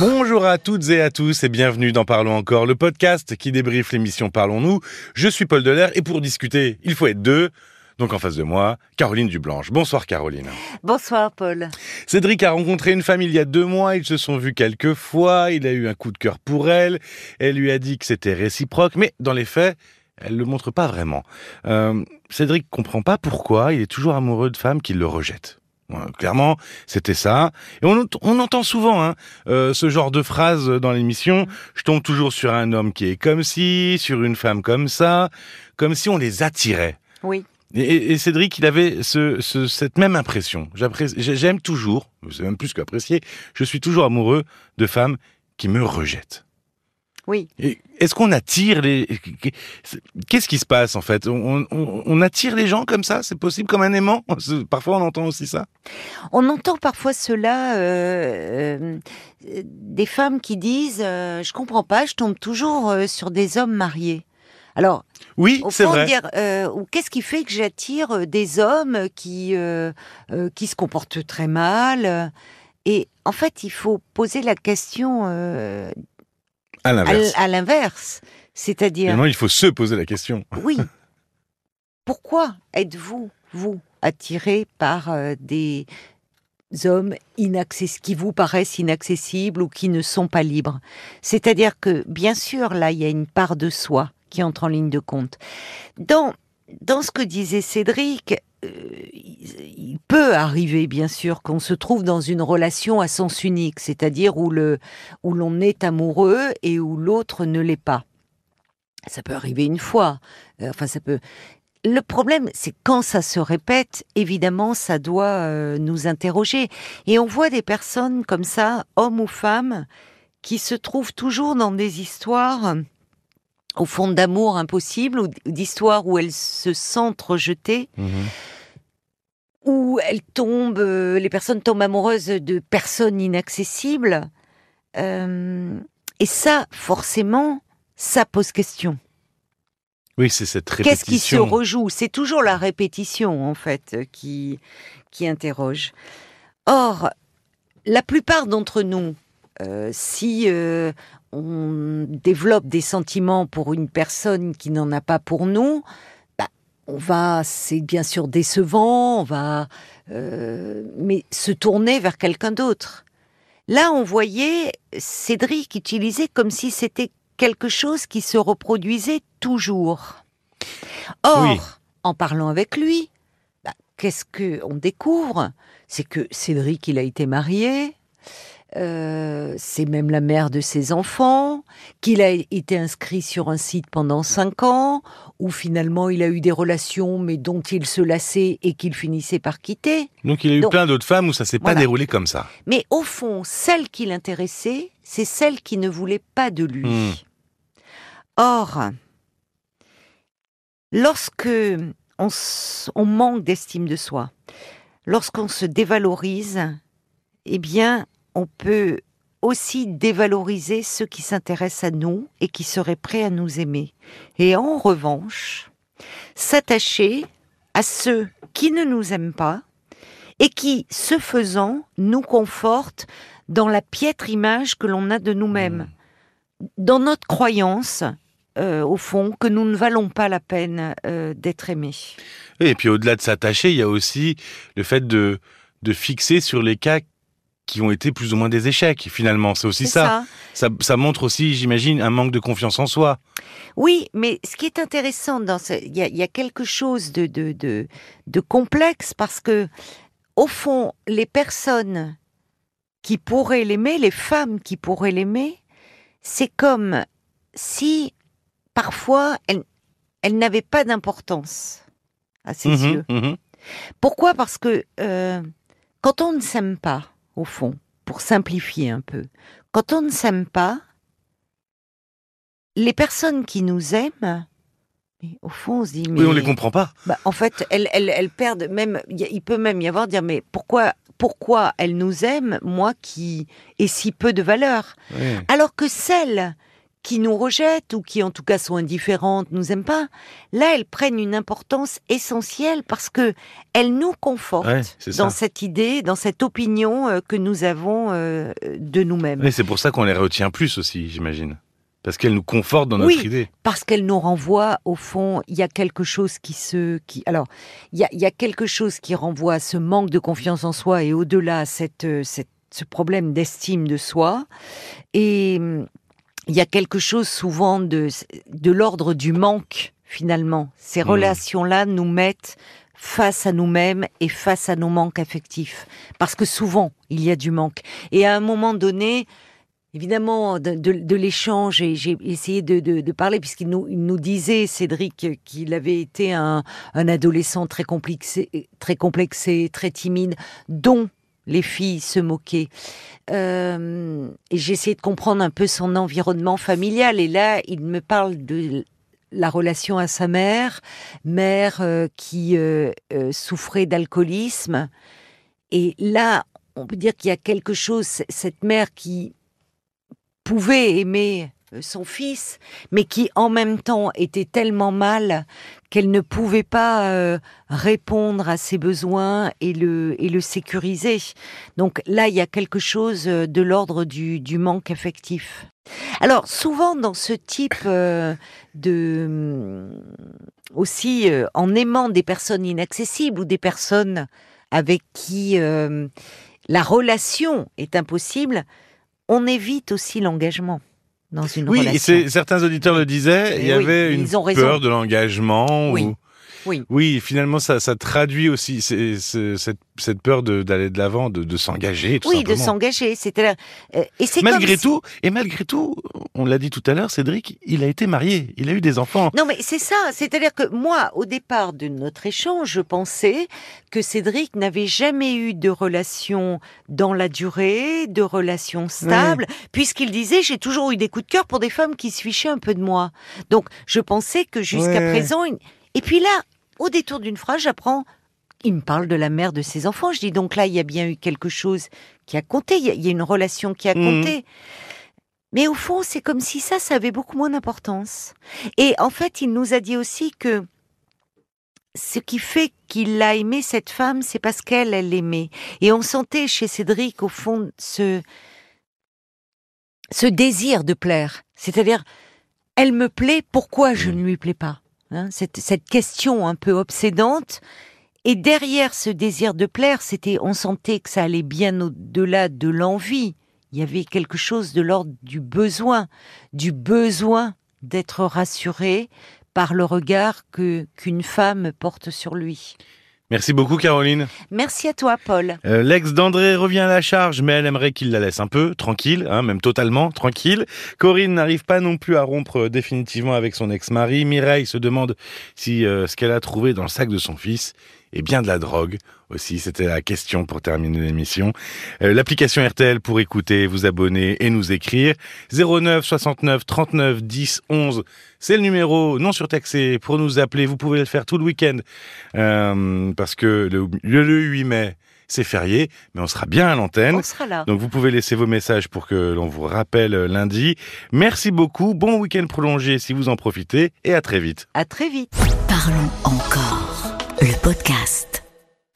Bonjour à toutes et à tous et bienvenue dans Parlons encore, le podcast qui débriefe l'émission Parlons-nous. Je suis Paul Delair et pour discuter, il faut être deux. Donc en face de moi, Caroline Dublanche. Bonsoir Caroline. Bonsoir Paul. Cédric a rencontré une femme il y a deux mois, ils se sont vus quelques fois, il a eu un coup de cœur pour elle, elle lui a dit que c'était réciproque, mais dans les faits, elle le montre pas vraiment. Euh, Cédric comprend pas pourquoi il est toujours amoureux de femmes qui le rejettent. Clairement, c'était ça. Et on, on entend souvent hein, euh, ce genre de phrase dans l'émission. Je tombe toujours sur un homme qui est comme si, sur une femme comme ça, comme si on les attirait. Oui. Et, et Cédric, il avait ce, ce, cette même impression. J'aime toujours, c'est même plus qu'apprécier, je suis toujours amoureux de femmes qui me rejettent. Oui. Est-ce qu'on attire les... Qu'est-ce qui se passe en fait? On, on, on, attire les gens comme ça? C'est possible comme un aimant? Parfois on entend aussi ça? On entend parfois cela, euh, euh, des femmes qui disent euh, Je comprends pas, je tombe toujours sur des hommes mariés. Alors, oui, c'est vrai. Dire, euh, qu'est-ce qui fait que j'attire des hommes qui euh, qui se comportent très mal? Et en fait, il faut poser la question euh, à l'inverse. À l'inverse, c'est-à-dire. Finalement, il faut se poser la question. Oui. Pourquoi êtes-vous vous attiré par euh, des hommes qui vous paraissent inaccessibles ou qui ne sont pas libres? C'est-à-dire que, bien sûr, là, il y a une part de soi qui entre en ligne de compte. Dans, dans ce que disait Cédric, euh, il peut arriver, bien sûr, qu'on se trouve dans une relation à sens unique, c'est-à-dire où le où l'on est amoureux et où l'autre ne l'est pas. Ça peut arriver une fois. Euh, enfin, ça peut. Le problème, c'est quand ça se répète, évidemment, ça doit euh, nous interroger. Et on voit des personnes comme ça, hommes ou femmes, qui se trouvent toujours dans des histoires au fond d'amour impossible ou d'histoires où elles se sentent rejetées, mmh. Où elles tombent, euh, les personnes tombent amoureuses de personnes inaccessibles. Euh, et ça, forcément, ça pose question. Oui, c'est cette répétition. Qu'est-ce qui se rejoue? C'est toujours la répétition, en fait, qui, qui interroge. Or, la plupart d'entre nous, euh, si euh, on développe des sentiments pour une personne qui n'en a pas pour nous, on va, c'est bien sûr décevant, on va, euh, mais se tourner vers quelqu'un d'autre. Là, on voyait Cédric utiliser comme si c'était quelque chose qui se reproduisait toujours. Or, oui. en parlant avec lui, bah, qu'est-ce que on découvre? C'est que Cédric, il a été marié, euh, c'est même la mère de ses enfants, qu'il a été inscrit sur un site pendant cinq ans, où finalement il a eu des relations, mais dont il se lassait et qu'il finissait par quitter. Donc il a eu Donc, plein d'autres femmes où ça s'est voilà. pas déroulé comme ça. Mais au fond, celle qui l'intéressait, c'est celle qui ne voulait pas de lui. Mmh. Or, lorsque on, on manque d'estime de soi, lorsqu'on se dévalorise, eh bien, on peut aussi dévaloriser ceux qui s'intéressent à nous et qui seraient prêts à nous aimer. Et en revanche, s'attacher à ceux qui ne nous aiment pas et qui, ce faisant, nous confortent dans la piètre image que l'on a de nous-mêmes, dans notre croyance, euh, au fond, que nous ne valons pas la peine euh, d'être aimés. Et puis au-delà de s'attacher, il y a aussi le fait de, de fixer sur les cas qui ont été plus ou moins des échecs. Finalement, c'est aussi ça. Ça. ça. ça. montre aussi, j'imagine, un manque de confiance en soi. Oui, mais ce qui est intéressant dans ce, il y a, y a, quelque chose de, de, de, de complexe parce que, au fond, les personnes qui pourraient l'aimer, les femmes qui pourraient l'aimer, c'est comme si parfois elles, elles n'avaient pas d'importance à ses mmh, yeux. Mmh. Pourquoi? Parce que euh, quand on ne s'aime pas, au fond, pour simplifier un peu. Quand on ne s'aime pas, les personnes qui nous aiment, mais au fond, on se dit, mais oui, on les comprend pas. Bah, en fait, elles, elles, elles perdent même. Il peut même y avoir dire, mais pourquoi, pourquoi elles nous aiment, moi qui ai si peu de valeur, oui. alors que celles qui nous rejettent ou qui en tout cas sont indifférentes, nous aiment pas, là elles prennent une importance essentielle parce que elles nous confortent Ouais, c'est ça. dans cette idée, dans cette opinion euh, que nous avons euh, de nous-mêmes. Et c'est pour ça qu'on les retient plus aussi, j'imagine. Parce qu'elles nous confortent dans notre Oui. idée. parce qu'elle nous renvoie au fond, il y a quelque chose qui se, qui, alors, il y a, il y a quelque chose qui renvoie à ce manque de confiance en soi et au-delà cette, euh, cette- ce problème d'estime de soi. Et hum, il y a quelque chose souvent de, de l'ordre du manque finalement. Ces Mhm. relations-là nous mettent face à nous-mêmes et face à nos manques affectifs. Parce que souvent, il y a du manque. Et à un moment donné, évidemment, de, de- de l'échange, et j'ai essayé de, de- de parler, puisqu'il nous, il nous disait, Cédric, qu'il avait été un, un adolescent très complexé, très complexé, très timide, dont les filles se moquaient. Euh, et j'ai de comprendre un peu son environnement familial. Et là, il me parle de la relation à sa mère, mère euh, qui euh, souffrait d'alcoolisme. Et là, on peut dire qu'il y a quelque chose, cette mère qui pouvait aimer son fils, mais qui en même temps était tellement mal qu'elle ne pouvait pas euh, répondre à ses besoins et le, et le sécuriser. Donc là, il y a quelque chose euh, de l'ordre du, du manque affectif. Alors souvent dans ce type euh, de hum, aussi euh, en aimant des personnes inaccessibles ou des personnes avec qui euh, la relation est impossible, on évite aussi l'engagement dans une Oui, relation. c'est- certains auditeurs le disaient, il y oui, avait une raison. peur de l'engagement. Oui, ou- oui. Oui, finalement, ça, ça traduit aussi cette, cette peur d'aller de l'avant, de, de s'engager, Oui, de s'engager. Euh, et c'est Malgré comme si- tout, et malgré tout, on l'a dit tout à l'heure, Cédric, il a été marié, il a eu des enfants. Non, mais c'est ça. C'est-à-dire que moi, au départ de notre échange, je pensais que Cédric n'avait jamais eu de relation dans la durée, de relation stable, puisqu'il disait j'ai toujours eu des coups de cœur pour des femmes qui se fichaient un peu de moi. Donc, je pensais que jusqu'à présent, et puis là, au détour d'une phrase, j'apprends. Il me parle de la mère de ses enfants. Je dis donc là, il y a bien eu quelque chose qui a compté. Il y a, une relation qui a Mhm. compté. Mais au fond, c'est comme si ça, ça avait beaucoup moins d'importance. Et en fait, il nous a dit aussi que ce qui fait qu'il a aimé cette femme, c'est parce qu'elle, elle l'aimait. Et on sentait chez Cédric, au fond, ce, ce désir de plaire. C'est-à-dire, elle me plaît, pourquoi je ne lui plais pas Hein, cette, cette question un peu obsédante. Et derrière ce désir de plaire, c'était, on sentait que ça allait bien au-delà de l'envie. Il y avait quelque chose de l'ordre du besoin, du besoin d'être rassuré par le regard que qu'une femme porte sur lui. Merci beaucoup, Caroline. Merci à toi, Paul. Euh, L'ex d'André revient à la charge, mais elle aimerait qu'il la laisse un peu tranquille, hein, même totalement tranquille. Corinne n'arrive pas non plus à rompre euh, définitivement avec son ex-mari. Mireille se demande si euh, ce qu'elle a trouvé dans le sac de son fils est bien de la drogue. Aussi, c'était la question pour terminer l'émission. Euh, L'application RTL pour écouter, vous abonner et nous écrire. 09 69 39 10 11, c'est le numéro non surtaxé pour nous appeler. Vous pouvez le faire tout le week-end euh, parce que le, le- le 8 mai, c'est férié, mais on sera bien à l'antenne. On sera là. Donc vous pouvez laisser vos messages pour que l'on vous rappelle lundi. Merci beaucoup, bon week-end prolongé si vous en profitez et à très vite. À très vite. Parlons encore. Le podcast.